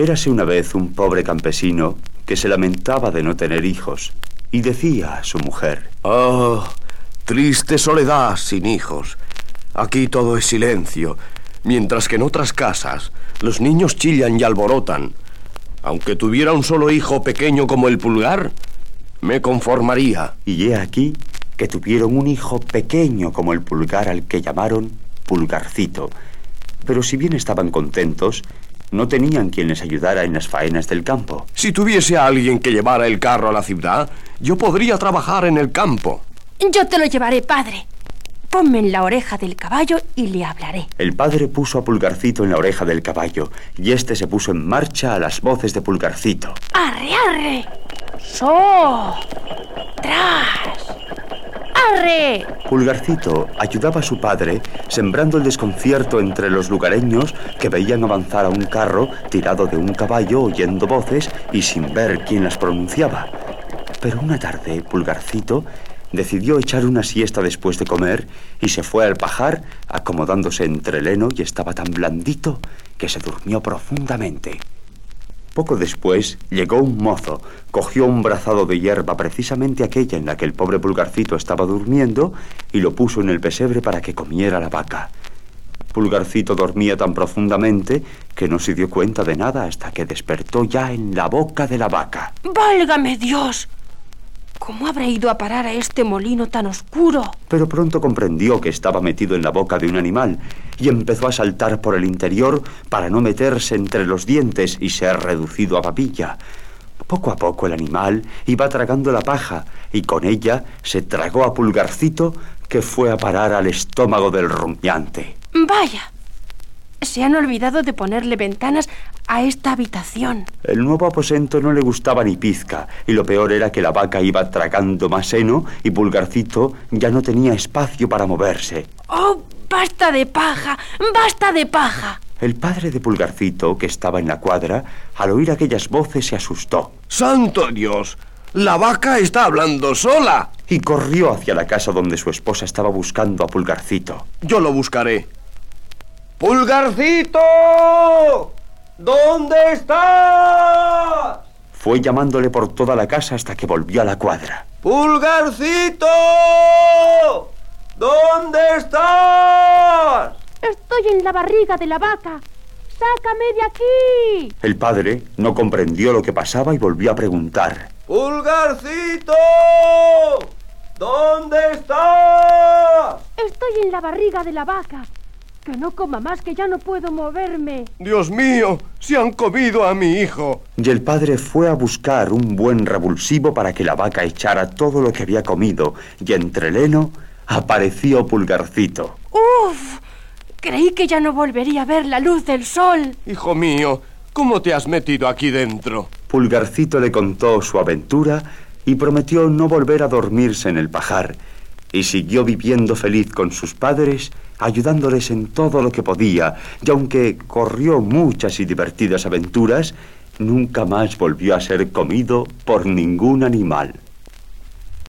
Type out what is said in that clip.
Érase una vez un pobre campesino que se lamentaba de no tener hijos y decía a su mujer, Oh, triste soledad sin hijos. Aquí todo es silencio, mientras que en otras casas los niños chillan y alborotan. Aunque tuviera un solo hijo pequeño como el pulgar, me conformaría. Y he aquí que tuvieron un hijo pequeño como el pulgar al que llamaron Pulgarcito. Pero si bien estaban contentos, no tenían quien les ayudara en las faenas del campo. Si tuviese a alguien que llevara el carro a la ciudad, yo podría trabajar en el campo. Yo te lo llevaré, padre. Ponme en la oreja del caballo y le hablaré. El padre puso a Pulgarcito en la oreja del caballo y este se puso en marcha a las voces de Pulgarcito. ¡Arre, arre! ¡So! ¡Tras! Pulgarcito ayudaba a su padre sembrando el desconcierto entre los lugareños que veían avanzar a un carro tirado de un caballo oyendo voces y sin ver quién las pronunciaba. Pero una tarde, Pulgarcito decidió echar una siesta después de comer y se fue al pajar acomodándose entre el heno y estaba tan blandito que se durmió profundamente. Poco después llegó un mozo, cogió un brazado de hierba, precisamente aquella en la que el pobre Pulgarcito estaba durmiendo, y lo puso en el pesebre para que comiera la vaca. Pulgarcito dormía tan profundamente que no se dio cuenta de nada hasta que despertó ya en la boca de la vaca. ¡Válgame Dios! ¿Cómo habrá ido a parar a este molino tan oscuro? Pero pronto comprendió que estaba metido en la boca de un animal y empezó a saltar por el interior para no meterse entre los dientes y ser reducido a papilla. Poco a poco el animal iba tragando la paja y con ella se tragó a Pulgarcito que fue a parar al estómago del rumiante. Vaya, se han olvidado de ponerle ventanas a esta habitación. El nuevo aposento no le gustaba ni pizca, y lo peor era que la vaca iba tragando más heno y Pulgarcito ya no tenía espacio para moverse. ¡Oh, basta de paja! ¡Basta de paja! El padre de Pulgarcito, que estaba en la cuadra, al oír aquellas voces se asustó. ¡Santo Dios! ¡La vaca está hablando sola! Y corrió hacia la casa donde su esposa estaba buscando a Pulgarcito. Yo lo buscaré. ¡Pulgarcito! ¿Dónde estás? Fue llamándole por toda la casa hasta que volvió a la cuadra. ¡Pulgarcito! ¿Dónde estás? Estoy en la barriga de la vaca. ¡Sácame de aquí! El padre no comprendió lo que pasaba y volvió a preguntar. ¡Pulgarcito! ¿Dónde estás? Estoy en la barriga de la vaca. Que no coma más, que ya no puedo moverme. Dios mío, se han comido a mi hijo. Y el padre fue a buscar un buen revulsivo para que la vaca echara todo lo que había comido, y entre el heno apareció Pulgarcito. ¡Uf! Creí que ya no volvería a ver la luz del sol. Hijo mío, ¿cómo te has metido aquí dentro? Pulgarcito le contó su aventura y prometió no volver a dormirse en el pajar, y siguió viviendo feliz con sus padres, ayudándoles en todo lo que podía, y aunque corrió muchas y divertidas aventuras, nunca más volvió a ser comido por ningún animal.